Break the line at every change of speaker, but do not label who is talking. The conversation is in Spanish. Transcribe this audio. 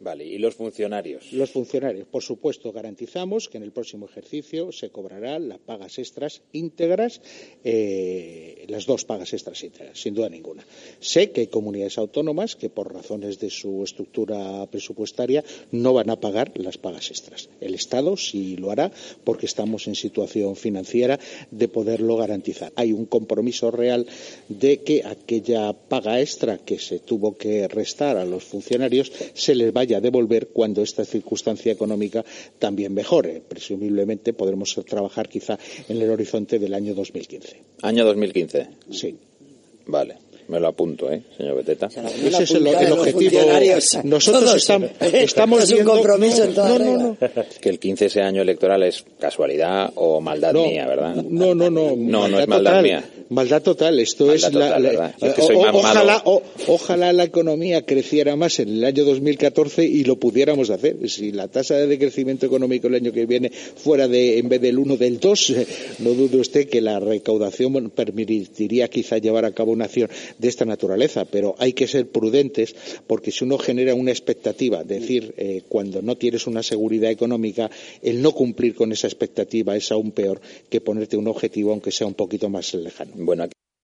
Vale, ¿y los funcionarios?
Los funcionarios, por supuesto, garantizamos que en el próximo ejercicio se cobrarán las pagas extras íntegras, eh, las dos pagas extras íntegras, sin duda ninguna. Sé que hay comunidades autónomas que por razones de su estructura presupuestaria no van a pagar las pagas extras. El Estado sí lo hará porque estamos en situación financiera de poderlo garantizar. Hay un compromiso real de que aquella paga extra que se tuvo que restar a los funcionarios se les vaya a devolver cuando esta circunstancia económica también mejore. Presumiblemente podremos trabajar quizá en el horizonte del año 2015.
¿Año 2015?
Sí.
Vale. Me lo apunto, ¿eh, señor Beteta?
Ese es el, el objetivo. Nosotros estamos, estamos
es un compromiso en toda
no, no, no.
Que el 15 ese año electoral es casualidad o maldad
no,
mía, ¿verdad?
No, no, no.
No, no es maldad
total,
mía.
Maldad total. Esto
Maldad
es la, ojalá,
malo.
o- ojalá la economía creciera más en el año 2014 y lo pudiéramos hacer. Si la tasa de crecimiento económico el año que viene fuera de, en vez del 1, del 2, eh, no dude usted que la recaudación permitiría quizá llevar a cabo una acción de esta naturaleza, pero hay que ser prudentes porque si uno genera una expectativa, es decir, eh, cuando no tienes una seguridad económica, el no cumplir con esa expectativa es aún peor que ponerte un objetivo aunque sea un poquito más lejano.
Bueno,